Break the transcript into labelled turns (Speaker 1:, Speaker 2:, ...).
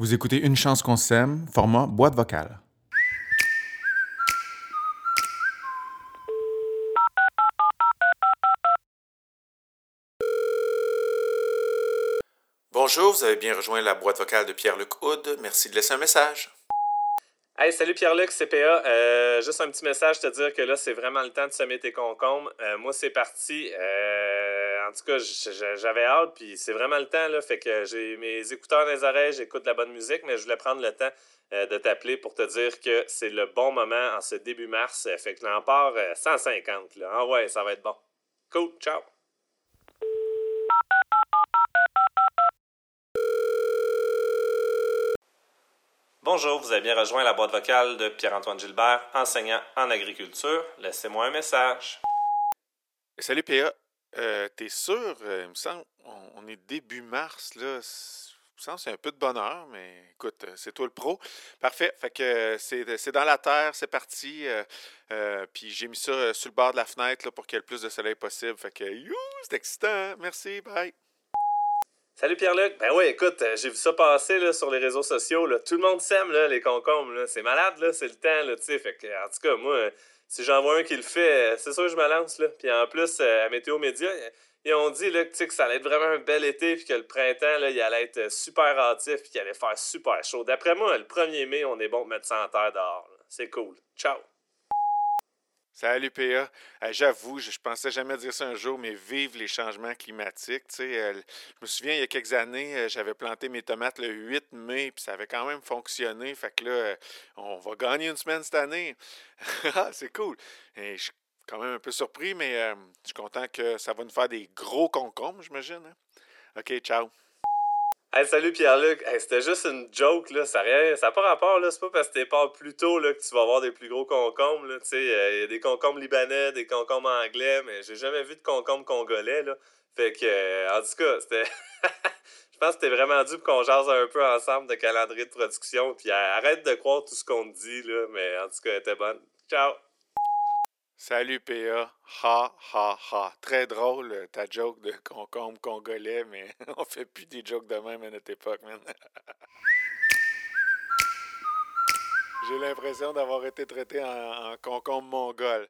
Speaker 1: Vous écoutez Une chance qu'on s'aime, format boîte vocale. Bonjour, vous avez bien rejoint la boîte vocale de Pierre-Luc Houd. Merci de laisser un message.
Speaker 2: Hey, salut Pierre-Luc, CPA. Euh, juste un petit message te dire que là, c'est vraiment le temps de semer tes concombres. Euh, moi, c'est parti. Euh, en tout cas, j'avais hâte, puis c'est vraiment le temps. Là, fait que j'ai mes écouteurs dans les oreilles, j'écoute la bonne musique, mais je voulais prendre le temps de t'appeler pour te dire que c'est le bon moment en ce début mars. Fait que l'en part 150. Là. Ah ouais, ça va être bon. Cool, ciao. Bonjour, vous avez bien rejoint la boîte vocale de Pierre-Antoine Gilbert, enseignant en agriculture. Laissez-moi un message.
Speaker 1: Salut PA. Euh, T'es sûr, euh, il me semble, on, est début mars, là. Il me semble c'est un peu de bonheur, mais écoute, euh, c'est toi le pro. Parfait. Fait que euh, c'est dans la terre, c'est parti. puis j'ai mis ça sur le bord de la fenêtre là, pour qu'il y ait le plus de soleil possible. Fait que, c'est excitant. Merci, bye.
Speaker 2: Salut Pierre-Luc. Ben oui, écoute, euh, j'ai vu ça passer là, sur les réseaux sociaux. Là. Tout le monde s'aime, là, les concombres. C'est malade, là, c'est le temps, là, tu sais. Fait que, en tout cas, moi, si j'en vois un qui le fait, euh, c'est sûr que je me lance, là. Puis en plus, euh, à Météo Média, ils ont dit là, que ça allait être vraiment un bel été, puis que le printemps, là, il allait être super hâtif, puis qu'il allait faire super chaud. D'après moi, le 1er mai, on est bon de mettre ça en terre dehors. C'est cool. Ciao.
Speaker 1: Salut PA. Euh, j'avoue, je, pensais jamais dire ça un jour, mais vive les changements climatiques. Euh, je me souviens, il y a quelques années, euh, j'avais planté mes tomates le 8 mai, puis ça avait quand même fonctionné. Fait que là, on va gagner une semaine cette année. Ah, c'est cool. Je suis quand même un peu surpris, mais je suis content que ça va nous faire des gros concombres, j'imagine. Hein. OK, ciao.
Speaker 2: Hey, salut Pierre-Luc. c'était juste une joke, là. Ça n'a pas rapport, là. C'est pas parce que t'es pas plus tôt là, que tu vas avoir des plus gros concombres, là. Tu sais, euh, il y a des concombres libanais, des concombres anglais, mais j'ai jamais vu de concombres congolais, là. Fait que, euh, en tout cas, c'était. Je pense que c'était vraiment dû pour qu'on jase un peu ensemble de calendrier de production. Puis arrête de croire tout ce qu'on te dit, là. Mais en tout cas, elle était bonne. Ciao!
Speaker 1: Salut PA. Ha, ha, ha. Très drôle euh, ta joke de concombre congolais, mais on fait plus des jokes de même à notre époque, man. J'ai l'impression d'avoir été traité en, concombre mongol.